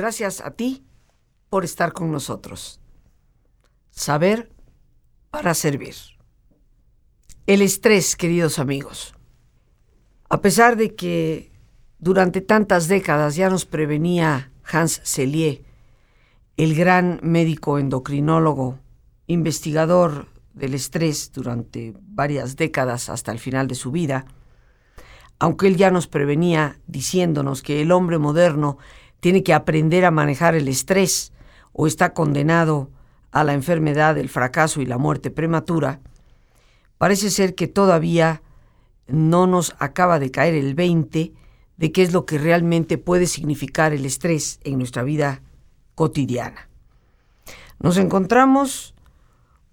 Gracias a ti por estar con nosotros. Saber para servir. El estrés, queridos amigos. A pesar de que durante tantas décadas ya nos prevenía Hans Selye, el gran médico endocrinólogo, investigador del estrés durante varias décadas hasta el final de su vida, aunque él ya nos prevenía diciéndonos que el hombre moderno tiene que aprender a manejar el estrés o está condenado a la enfermedad, el fracaso y la muerte prematura, parece ser que todavía no nos acaba de caer el 20 de qué es lo que realmente puede significar el estrés en nuestra vida cotidiana. Nos encontramos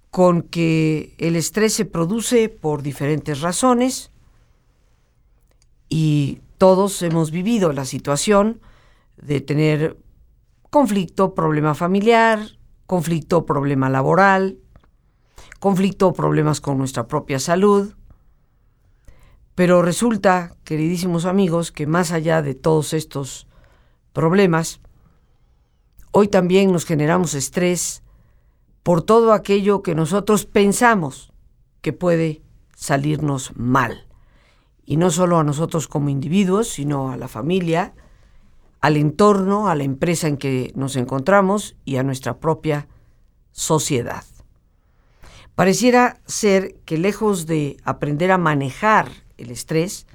con que el estrés se produce por diferentes razones y todos hemos vivido la situación de tener conflicto, problema familiar, conflicto, problema laboral, conflicto problemas con nuestra propia salud. Pero resulta, queridísimos amigos, que más allá de todos estos problemas, hoy también nos generamos estrés por todo aquello que nosotros pensamos que puede salirnos mal. Y no solo a nosotros como individuos, sino a la familia, al entorno, a la empresa en que nos encontramos y a nuestra propia sociedad. Pareciera ser que lejos de aprender a manejar el estrés,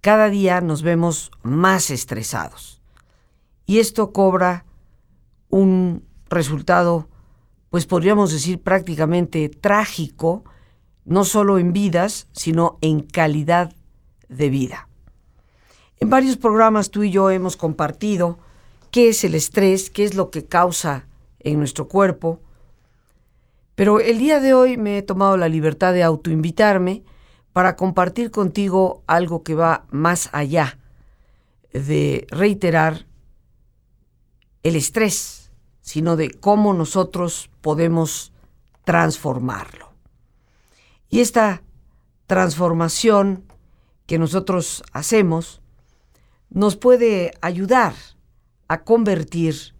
cada día nos vemos más estresados. Y esto cobra un resultado pues podríamos decir prácticamente trágico, no solo en vidas, sino en calidad de vida. En varios programas tú y yo hemos compartido qué es el estrés, qué es lo que causa en nuestro cuerpo, pero el día de hoy me he tomado la libertad de autoinvitarme para compartir contigo algo que va más allá de reiterar el estrés sino de cómo nosotros podemos transformarlo. Y esta transformación que nosotros hacemos nos puede ayudar a convertir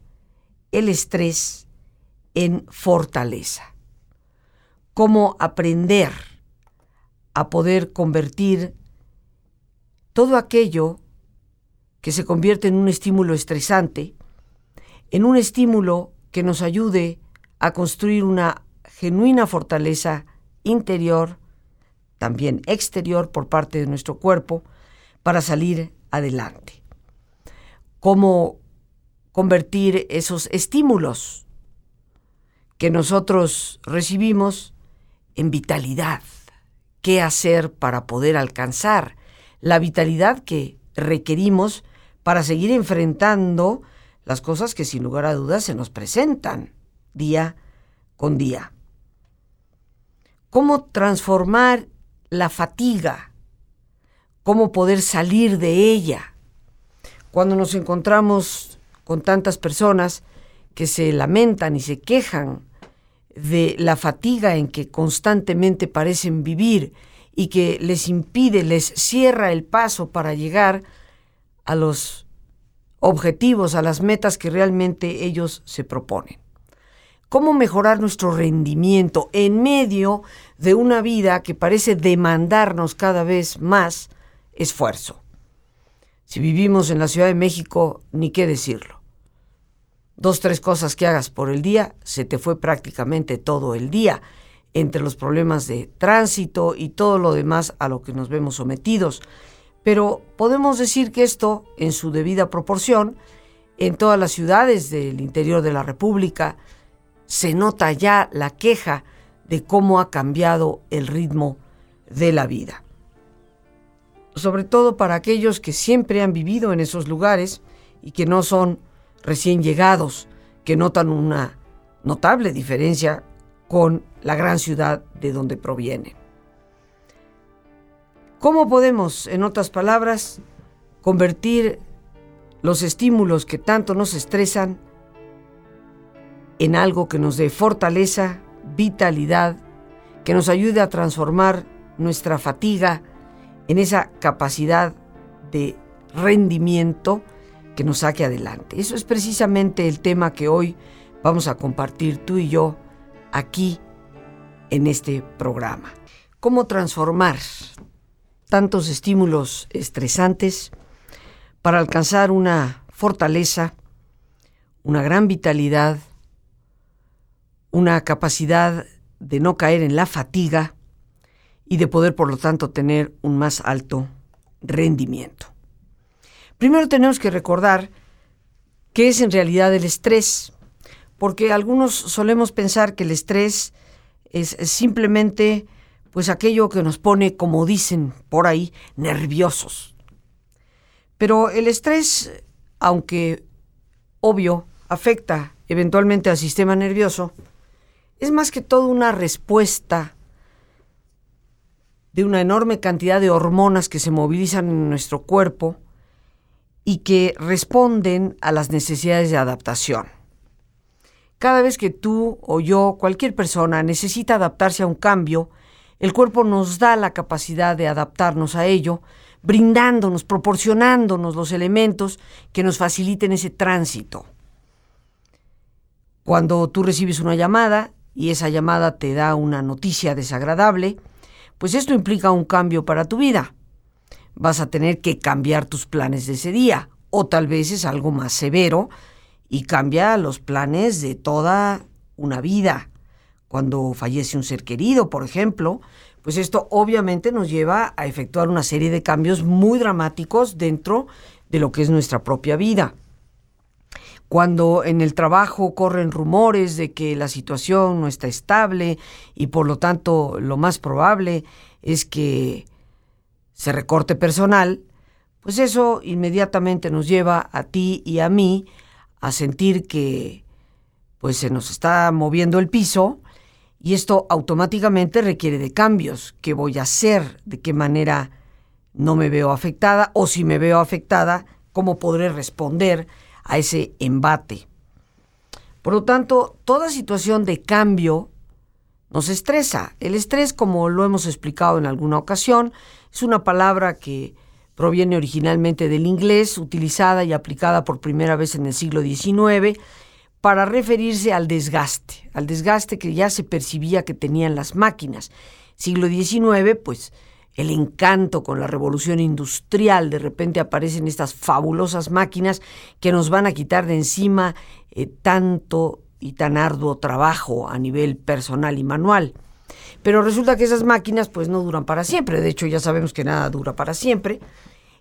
el estrés en fortaleza. Cómo aprender a poder convertir todo aquello que se convierte en un estímulo estresante en un estímulo que nos ayude a construir una genuina fortaleza interior, también exterior por parte de nuestro cuerpo, para salir adelante. Cómo convertir esos estímulos que nosotros recibimos en vitalidad. ¿Qué hacer para poder alcanzar la vitalidad que requerimos para seguir enfrentando las cosas que sin lugar a dudas se nos presentan día con día. ¿Cómo transformar la fatiga? ¿Cómo poder salir de ella? Cuando nos encontramos con tantas personas que se lamentan y se quejan de la fatiga en que constantemente parecen vivir y que les impide, les cierra el paso para llegar a los objetivos, a las metas que realmente ellos se proponen. ¿Cómo mejorar nuestro rendimiento en medio de una vida que parece demandarnos cada vez más esfuerzo? Si vivimos en la Ciudad de México, ni qué decirlo. Dos, tres cosas que hagas por el día, se te fue prácticamente todo el día, entre los problemas de tránsito y todo lo demás a lo que nos vemos sometidos pero podemos decir que esto, en su debida proporción, en todas las ciudades del interior de la República, se nota ya la queja de cómo ha cambiado el ritmo de la vida. Sobre todo para aquellos que siempre han vivido en esos lugares y que no son recién llegados, que notan una notable diferencia con la gran ciudad de donde provienen. ¿Cómo podemos, en otras palabras, convertir los estímulos que tanto nos estresan en algo que nos dé fortaleza, vitalidad, que nos ayude a transformar nuestra fatiga en esa capacidad de rendimiento que nos saque adelante. Eso es precisamente el tema que hoy vamos a compartir tú y yo aquí en este programa. Cómo transformar tantos estímulos estresantes para alcanzar una fortaleza, una gran vitalidad, una capacidad de no caer en la fatiga y de poder, por lo tanto, tener un más alto rendimiento. Primero tenemos que recordar qué es en realidad el estrés, porque algunos solemos pensar que el estrés es simplemente pues aquello que nos pone, como dicen por ahí, nerviosos. Pero el estrés, aunque obvio afecta eventualmente al sistema nervioso, es más que todo una respuesta de una enorme cantidad de hormonas que se movilizan en nuestro cuerpo y que responden a las necesidades de adaptación. Cada vez que tú o yo, cualquier persona, necesita adaptarse a un cambio, el cuerpo nos da la capacidad de adaptarnos a ello, brindándonos, proporcionándonos los elementos que nos faciliten ese tránsito. Cuando tú recibes una llamada y esa llamada te da una noticia desagradable, pues esto implica un cambio para tu vida. Vas a tener que cambiar tus planes de ese día, o tal vez es algo más severo y cambia los planes de toda una vida. Cuando fallece un ser querido, por ejemplo, pues esto obviamente nos lleva a efectuar una serie de cambios muy dramáticos dentro de lo que es nuestra propia vida. Cuando en el trabajo corren rumores de que la situación no está estable y por lo tanto lo más probable es que se recorte personal, pues eso inmediatamente nos lleva a ti y a mí a sentir que pues se nos está moviendo el piso y esto automáticamente requiere de cambios. ¿Qué voy a hacer? ¿De qué manera no me veo afectada? O si me veo afectada, ¿cómo podré responder a ese embate? Por lo tanto, toda situación de cambio nos estresa. El estrés, como lo hemos explicado en alguna ocasión, es una palabra que proviene originalmente del inglés, utilizada y aplicada por primera vez en el siglo XIX para referirse al desgaste, al desgaste que ya se percibía que tenían las máquinas. Siglo XIX, pues el encanto con la revolución industrial, de repente aparecen estas fabulosas máquinas que nos van a quitar de encima eh, tanto y tan arduo trabajo a nivel personal y manual. Pero resulta que esas máquinas pues no duran para siempre, de hecho ya sabemos que nada dura para siempre.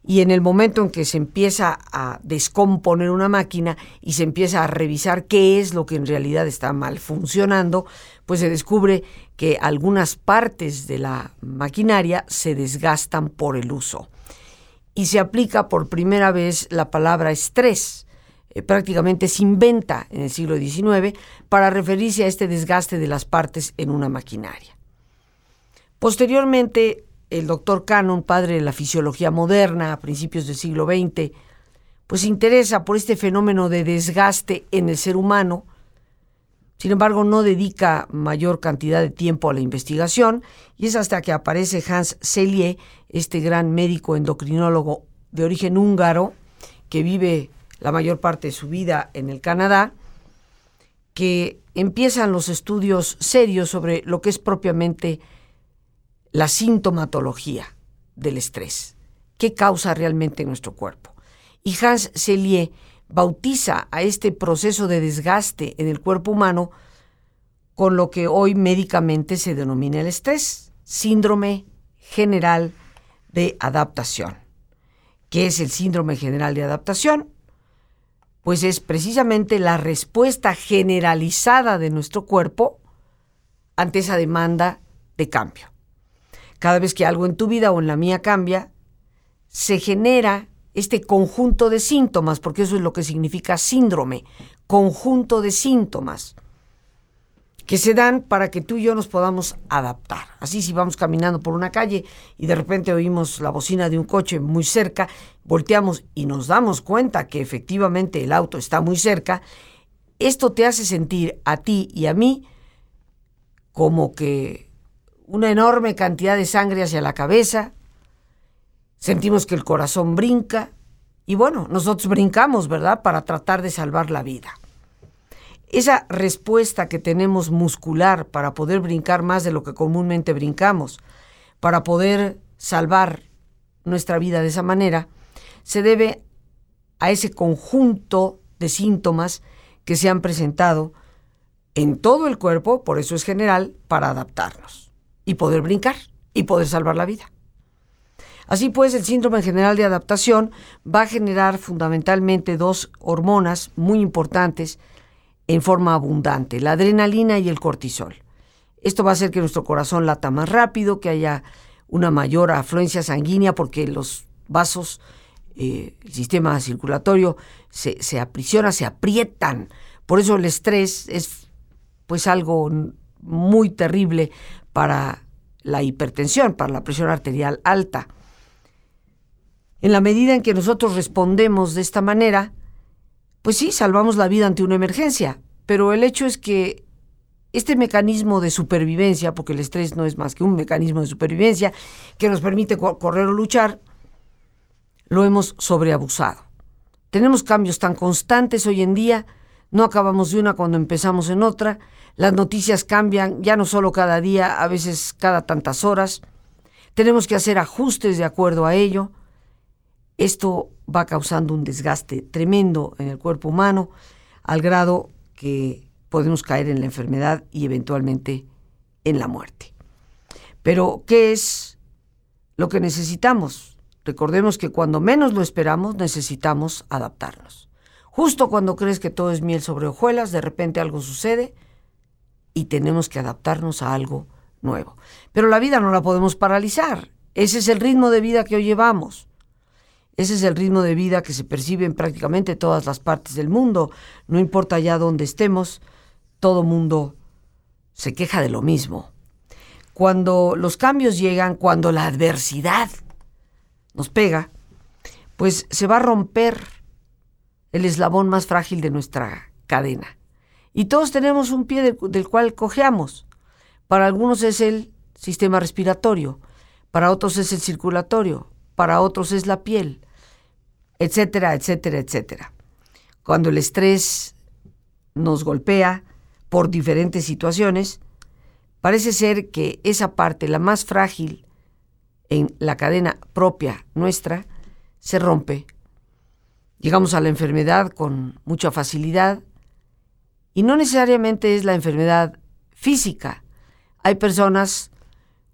Y en el momento en que se empieza a descomponer una máquina y se empieza a revisar qué es lo que en realidad está mal funcionando, pues se descubre que algunas partes de la maquinaria se desgastan por el uso. Y se aplica por primera vez la palabra estrés. Eh, prácticamente se inventa en el siglo XIX para referirse a este desgaste de las partes en una maquinaria. Posteriormente, el doctor Cannon, padre de la fisiología moderna a principios del siglo XX, pues interesa por este fenómeno de desgaste en el ser humano. Sin embargo, no dedica mayor cantidad de tiempo a la investigación y es hasta que aparece Hans Selye, este gran médico endocrinólogo de origen húngaro que vive la mayor parte de su vida en el Canadá, que empiezan los estudios serios sobre lo que es propiamente la sintomatología del estrés. ¿Qué causa realmente en nuestro cuerpo? Y Hans Selye bautiza a este proceso de desgaste en el cuerpo humano con lo que hoy médicamente se denomina el estrés, síndrome general de adaptación. ¿Qué es el síndrome general de adaptación? Pues es precisamente la respuesta generalizada de nuestro cuerpo ante esa demanda de cambio cada vez que algo en tu vida o en la mía cambia, se genera este conjunto de síntomas, porque eso es lo que significa síndrome, conjunto de síntomas que se dan para que tú y yo nos podamos adaptar. Así si vamos caminando por una calle y de repente oímos la bocina de un coche muy cerca, volteamos y nos damos cuenta que efectivamente el auto está muy cerca, esto te hace sentir a ti y a mí como que una enorme cantidad de sangre hacia la cabeza, sentimos que el corazón brinca y bueno, nosotros brincamos, ¿verdad? Para tratar de salvar la vida. Esa respuesta que tenemos muscular para poder brincar más de lo que comúnmente brincamos, para poder salvar nuestra vida de esa manera, se debe a ese conjunto de síntomas que se han presentado en todo el cuerpo, por eso es general, para adaptarnos y poder brincar y poder salvar la vida. Así pues, el síndrome general de adaptación va a generar fundamentalmente dos hormonas muy importantes en forma abundante, la adrenalina y el cortisol. Esto va a hacer que nuestro corazón lata más rápido, que haya una mayor afluencia sanguínea porque los vasos, eh, el sistema circulatorio se, se aprisiona, se aprietan. Por eso el estrés es pues algo muy terrible para la hipertensión, para la presión arterial alta. En la medida en que nosotros respondemos de esta manera, pues sí, salvamos la vida ante una emergencia, pero el hecho es que este mecanismo de supervivencia, porque el estrés no es más que un mecanismo de supervivencia que nos permite correr o luchar, lo hemos sobreabusado. Tenemos cambios tan constantes hoy en día, no acabamos de una cuando empezamos en otra, las noticias cambian ya no solo cada día, a veces cada tantas horas, tenemos que hacer ajustes de acuerdo a ello, esto va causando un desgaste tremendo en el cuerpo humano al grado que podemos caer en la enfermedad y eventualmente en la muerte. Pero, ¿qué es lo que necesitamos? Recordemos que cuando menos lo esperamos necesitamos adaptarnos. Justo cuando crees que todo es miel sobre hojuelas, de repente algo sucede y tenemos que adaptarnos a algo nuevo. Pero la vida no la podemos paralizar. Ese es el ritmo de vida que hoy llevamos. Ese es el ritmo de vida que se percibe en prácticamente todas las partes del mundo. No importa ya dónde estemos, todo mundo se queja de lo mismo. Cuando los cambios llegan, cuando la adversidad nos pega, pues se va a romper el eslabón más frágil de nuestra cadena. Y todos tenemos un pie del, cual cojeamos. Para algunos es el sistema respiratorio, para otros es el circulatorio, para otros es la piel, etcétera, etcétera, etcétera. Cuando el estrés nos golpea por diferentes situaciones, parece ser que esa parte, la más frágil en la cadena propia nuestra, se rompe. Llegamos a la enfermedad con mucha facilidad y no necesariamente es la enfermedad física. Hay personas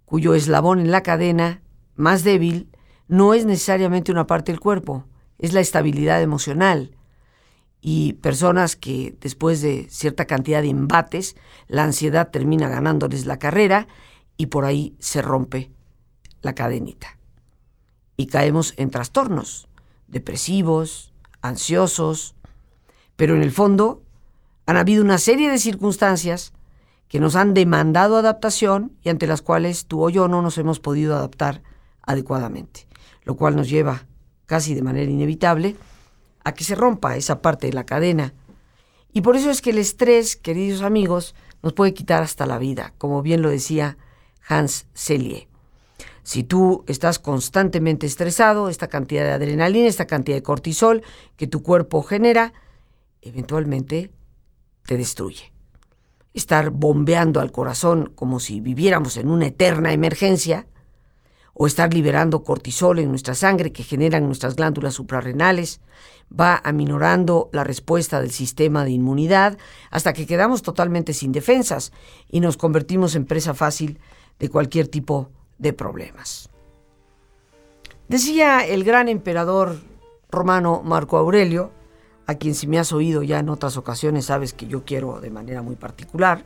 cuyo eslabón en la cadena más débil no es necesariamente una parte del cuerpo, es la estabilidad emocional. Y personas que después de cierta cantidad de embates, la ansiedad termina ganándoles la carrera y por ahí se rompe la cadenita. Y caemos en trastornos depresivos, ansiosos, pero en el fondo han habido una serie de circunstancias que nos han demandado adaptación y ante las cuales tú o yo no nos hemos podido adaptar adecuadamente lo cual nos lleva casi de manera inevitable a que se rompa esa parte de la cadena. Y por eso es que el estrés, queridos amigos, nos puede quitar hasta la vida, como bien lo decía Hans Selye. Si tú estás constantemente estresado, esta cantidad de adrenalina, esta cantidad de cortisol que tu cuerpo genera, eventualmente te destruye. Estar bombeando al corazón como si viviéramos en una eterna emergencia, o estar liberando cortisol en nuestra sangre que generan nuestras glándulas suprarrenales, va aminorando la respuesta del sistema de inmunidad hasta que quedamos totalmente sin defensas y nos convertimos en presa fácil de cualquier tipo de problemas. Decía el gran emperador romano Marco Aurelio, a quien si me has oído ya en otras ocasiones sabes que yo quiero de manera muy particular,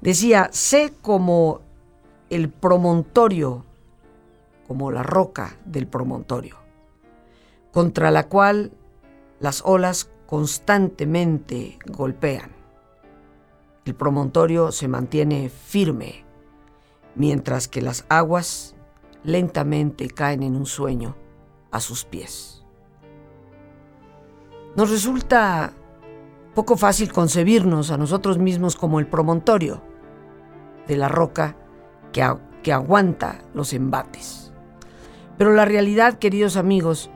decía, sé como el promontorio como la roca del promontorio, contra la cual las olas constantemente golpean. El promontorio se mantiene firme, mientras que las aguas lentamente caen en un sueño a sus pies. Nos resulta poco fácil concebirnos a nosotros mismos como el promontorio de la roca que, aguanta los embates. Pero la realidad, queridos amigos,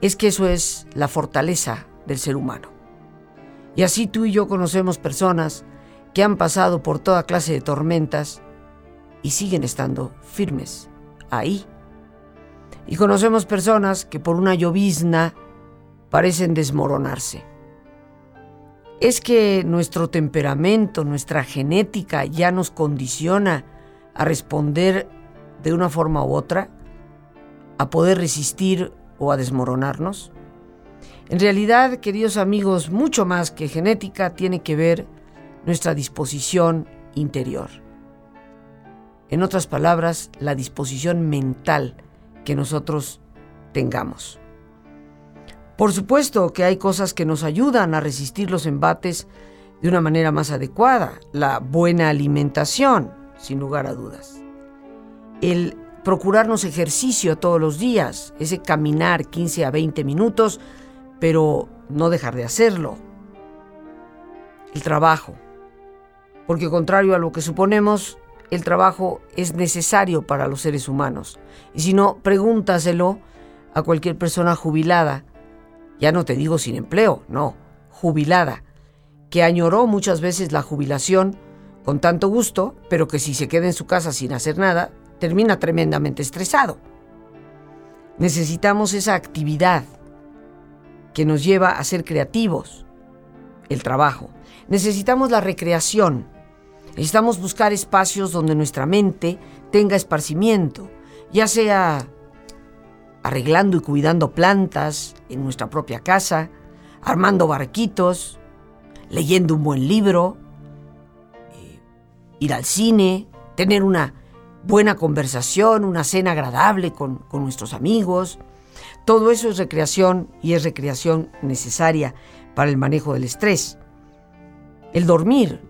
es que eso es la fortaleza del ser humano. Y así tú y yo conocemos personas que han pasado por toda clase de tormentas y siguen estando firmes ahí. Y conocemos personas que por una llovizna parecen desmoronarse. Es que nuestro temperamento, nuestra genética ya nos condiciona a responder de una forma u otra, a poder resistir o a desmoronarnos. En realidad, queridos amigos, mucho más que genética tiene que ver nuestra disposición interior. En otras palabras, la disposición mental que nosotros tengamos. Por supuesto que hay cosas que nos ayudan a resistir los embates de una manera más adecuada. La buena alimentación, sin lugar a dudas. El procurarnos ejercicio todos los días, ese caminar 15 a 20 minutos, pero no dejar de hacerlo. El trabajo, porque contrario a lo que suponemos, el trabajo es necesario para los seres humanos. Y si no, pregúntaselo a cualquier persona jubilada, ya no te digo sin empleo, no, jubilada, que añoró muchas veces la jubilación con tanto gusto, pero que si se queda en su casa sin hacer nada, termina tremendamente estresado. Necesitamos esa actividad que nos lleva a ser creativos, el trabajo. Necesitamos la recreación. Necesitamos buscar espacios donde nuestra mente tenga esparcimiento, ya sea arreglando y cuidando plantas en nuestra propia casa, armando barquitos, leyendo un buen libro, eh, ir al cine, tener una buena conversación, una cena agradable con, con nuestros amigos. Todo eso es recreación y es recreación necesaria para el manejo del estrés. El dormir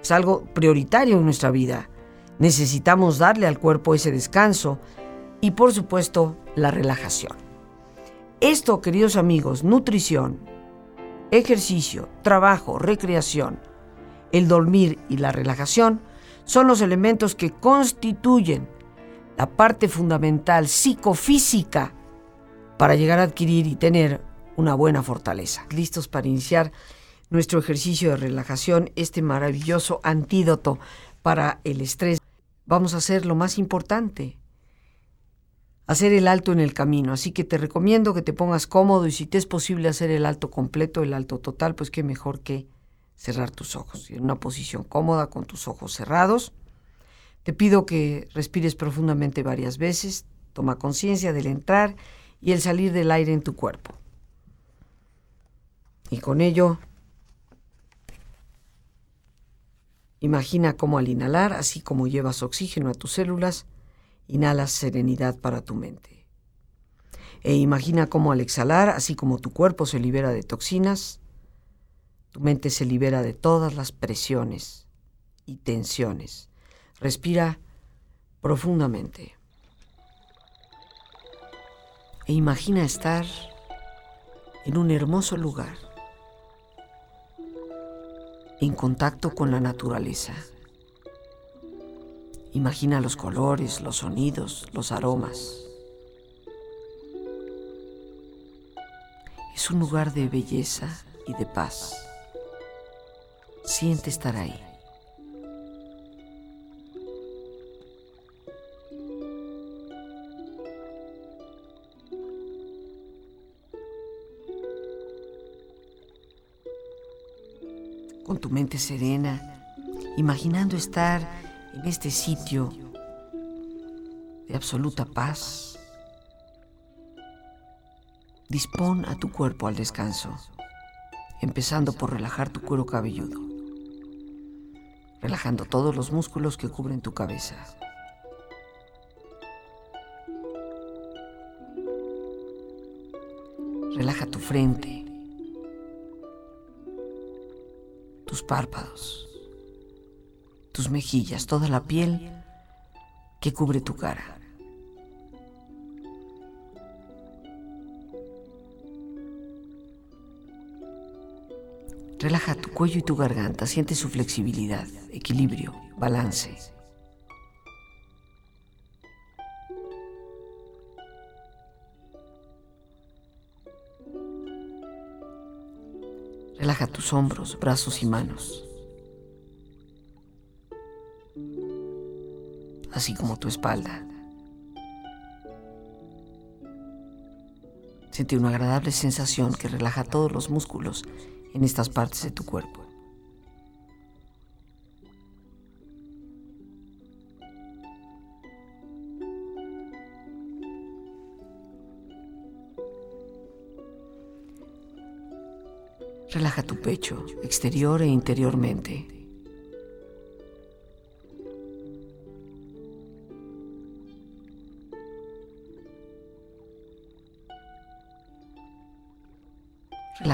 es algo prioritario en nuestra vida. Necesitamos darle al cuerpo ese descanso y por supuesto la relajación. Esto, queridos amigos, nutrición, ejercicio, trabajo, recreación, el dormir y la relajación son los elementos que constituyen la parte fundamental psicofísica para llegar a adquirir y tener una buena fortaleza. Listos para iniciar nuestro ejercicio de relajación, este maravilloso antídoto para el estrés. Vamos a hacer lo más importante, hacer el alto en el camino. Así que te recomiendo que te pongas cómodo y si te es posible hacer el alto completo, el alto total, pues qué mejor que cerrar tus ojos. En una posición cómoda con tus ojos cerrados. Te pido que respires profundamente varias veces. Toma conciencia del entrar y el salir del aire en tu cuerpo. Y con ello, imagina cómo al inhalar, así como llevas oxígeno a tus células, inhalas serenidad para tu mente. E imagina cómo al exhalar, así como tu cuerpo se libera de toxinas, tu mente se libera de todas las presiones y tensiones. Respira profundamente. E imagina estar en un hermoso lugar, en contacto con la naturaleza. Imagina los colores, los sonidos, los aromas. Es un lugar de belleza y de paz siente estar ahí. Con tu mente serena, imaginando estar en este sitio de absoluta paz, dispón a tu cuerpo al descanso, empezando por relajar tu cuero cabelludo relajando todos los músculos que cubren tu cabeza. Relaja tu frente, tus párpados, tus mejillas, toda la piel que cubre tu cara. Relaja tu cuello y tu garganta, siente su flexibilidad, equilibrio, balance. Relaja tus hombros, brazos y manos. Así como tu espalda. Siente una agradable sensación que relaja todos los músculos en estas partes de tu cuerpo. Relaja tu pecho, exterior e interiormente.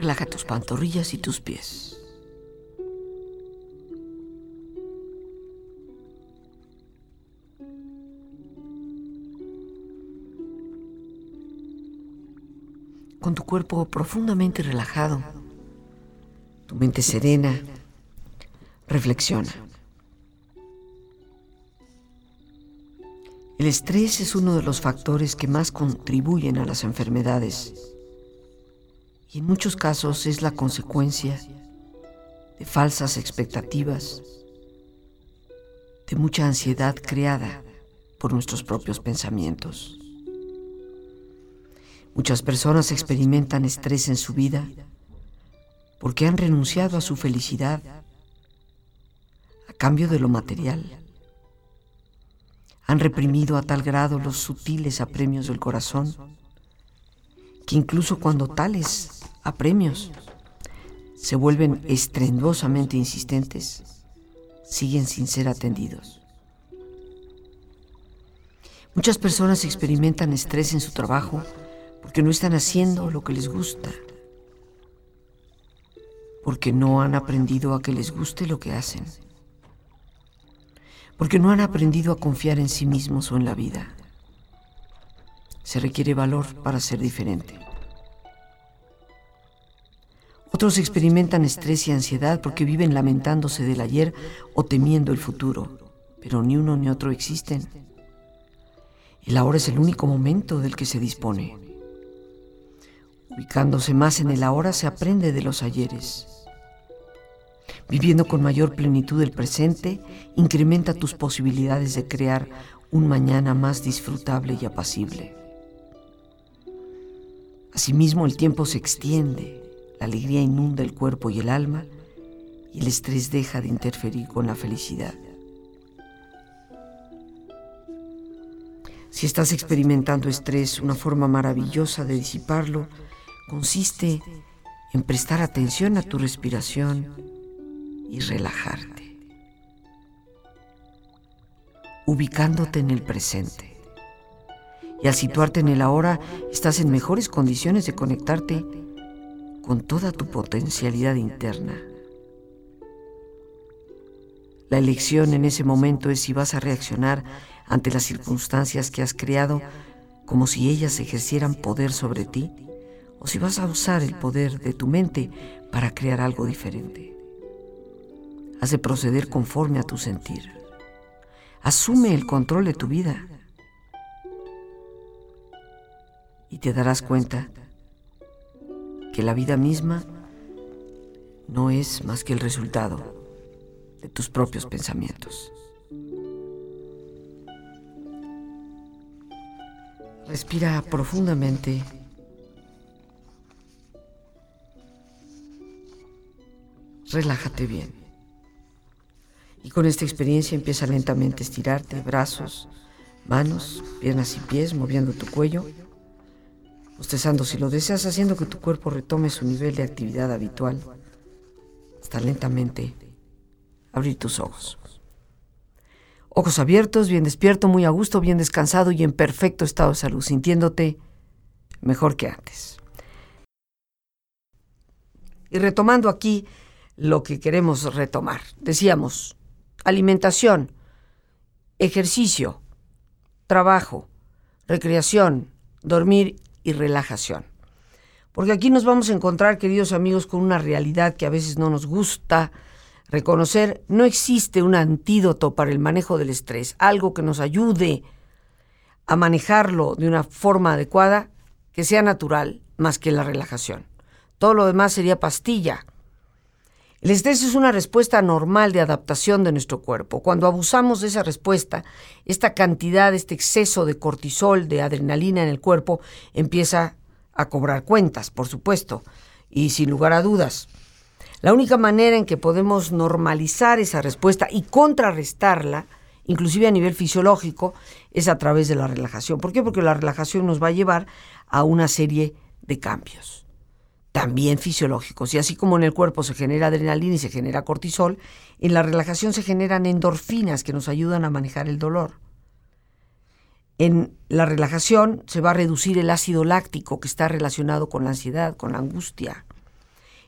Relaja tus pantorrillas y tus pies. Con tu cuerpo profundamente relajado, tu mente serena, reflexiona. El estrés es uno de los factores que más contribuyen a las enfermedades y en muchos casos es la consecuencia de falsas expectativas, de mucha ansiedad creada por nuestros propios pensamientos. Muchas personas experimentan estrés en su vida porque han renunciado a su felicidad a cambio de lo material. Han reprimido a tal grado los sutiles apremios del corazón que incluso cuando tales apremios se vuelven estrendosamente insistentes, siguen sin ser atendidos. Muchas personas experimentan estrés en su trabajo porque no están haciendo lo que les gusta porque no han aprendido a que les guste lo que hacen, porque no han aprendido a confiar en sí mismos o en la vida. Se requiere valor para ser diferente. Otros experimentan estrés y ansiedad porque viven lamentándose del ayer o temiendo el futuro, pero ni uno ni otro existen. El ahora es el único momento del que se dispone. Ubicándose más en el ahora se aprende de los ayeres. Viviendo con mayor plenitud el presente, incrementa tus posibilidades de crear un mañana más disfrutable y apacible. Asimismo, el tiempo se extiende, la alegría inunda el cuerpo y el alma y el estrés deja de interferir con la felicidad. Si estás experimentando estrés, una forma maravillosa de disiparlo consiste en prestar atención a tu respiración y relajarte, ubicándote en el presente. Y al situarte en el ahora, estás en mejores condiciones de conectarte con toda tu potencialidad interna. La elección en ese momento es si vas a reaccionar ante las circunstancias que has creado como si ellas ejercieran poder sobre ti o si vas a usar el poder de tu mente para crear algo diferente. Has de proceder conforme a tu sentir. Asume el control de tu vida y te darás cuenta que la vida misma no es más que el resultado de tus propios pensamientos. Respira profundamente. relájate bien. Y con esta experiencia empieza lentamente a estirarte, brazos, manos, piernas y pies, moviendo tu cuello, bostezando si lo deseas, haciendo que tu cuerpo retome su nivel de actividad habitual, hasta lentamente abrir tus ojos. Ojos abiertos, bien despierto, muy a gusto, bien descansado y en perfecto estado de salud, sintiéndote mejor que antes. Y retomando aquí lo que queremos retomar, decíamos, alimentación, ejercicio, trabajo, recreación, dormir y relajación. Porque aquí nos vamos a encontrar, queridos amigos, con una realidad que a veces no nos gusta reconocer. No existe un antídoto para el manejo del estrés, algo que nos ayude a manejarlo de una forma adecuada, que sea natural, más que la relajación. Todo lo demás sería pastilla. El estrés es una respuesta normal de adaptación de nuestro cuerpo. Cuando abusamos de esa respuesta, esta cantidad, este exceso de cortisol, de adrenalina en el cuerpo, empieza a cobrar cuentas, por supuesto, y sin lugar a dudas. La única manera en que podemos normalizar esa respuesta y contrarrestarla, inclusive a nivel fisiológico, es a través de la relajación. ¿Por qué? Porque la relajación nos va a llevar a una serie de cambios también fisiológicos. Y así como en el cuerpo se genera adrenalina y se genera cortisol, en la relajación se generan endorfinas que nos ayudan a manejar el dolor. En la relajación se va a reducir el ácido láctico que está relacionado con la ansiedad, con la angustia.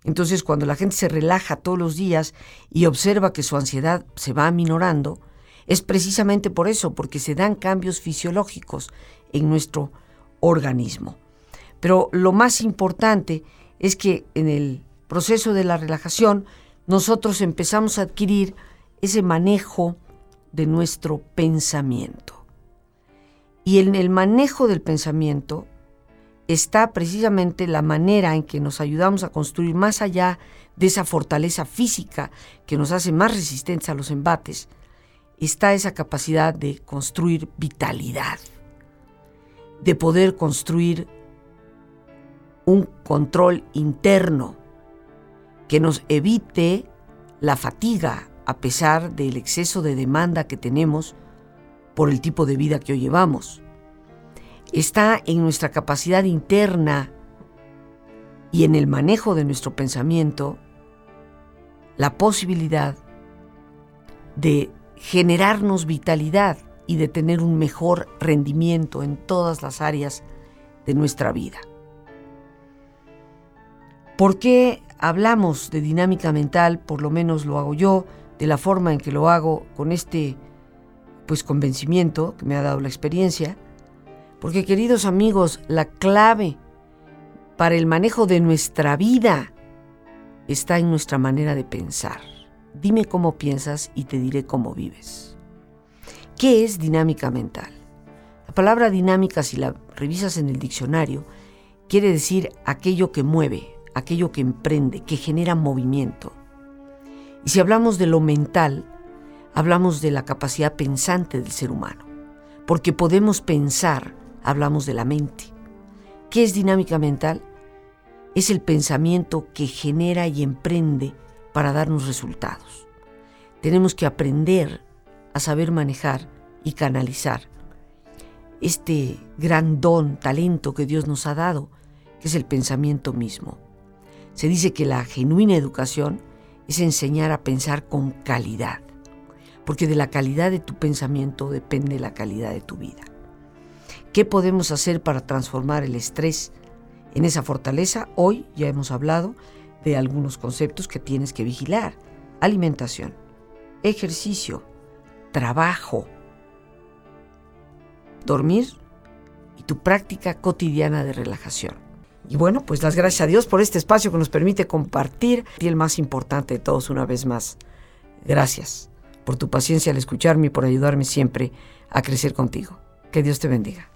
Entonces, cuando la gente se relaja todos los días y observa que su ansiedad se va aminorando, es precisamente por eso, porque se dan cambios fisiológicos en nuestro organismo. Pero lo más importante es que en el proceso de la relajación nosotros empezamos a adquirir ese manejo de nuestro pensamiento. Y en el manejo del pensamiento está precisamente la manera en que nos ayudamos a construir más allá de esa fortaleza física que nos hace más resistentes a los embates, está esa capacidad de construir vitalidad, de poder construir un control interno que nos evite la fatiga a pesar del exceso de demanda que tenemos por el tipo de vida que hoy llevamos. Está en nuestra capacidad interna y en el manejo de nuestro pensamiento la posibilidad de generarnos vitalidad y de tener un mejor rendimiento en todas las áreas de nuestra vida. ¿Por qué hablamos de dinámica mental? Por lo menos lo hago yo, de la forma en que lo hago con este pues convencimiento que me ha dado la experiencia, porque queridos amigos, la clave para el manejo de nuestra vida está en nuestra manera de pensar. Dime cómo piensas y te diré cómo vives. ¿Qué es dinámica mental? La palabra dinámica, si la revisas en el diccionario, quiere decir aquello que mueve, aquello que emprende, que genera movimiento. Y si hablamos de lo mental, hablamos de la capacidad pensante del ser humano, porque podemos pensar, hablamos de la mente. ¿Qué es dinámica mental? Es el pensamiento que genera y emprende para darnos resultados. Tenemos que aprender a saber manejar y canalizar este gran don, talento que Dios nos ha dado, que es el pensamiento mismo. Se dice que la genuina educación es enseñar a pensar con calidad porque de la calidad de tu pensamiento depende la calidad de tu vida. ¿Qué podemos hacer para transformar el estrés en esa fortaleza? Hoy ya hemos hablado de algunos conceptos que tienes que vigilar. Alimentación, ejercicio, trabajo, dormir y tu práctica cotidiana de relajación. Y bueno, pues las gracias a Dios por este espacio que nos permite compartir y el más importante de todos una vez más. Gracias por tu paciencia al escucharme y por ayudarme siempre a crecer contigo. Que Dios te bendiga.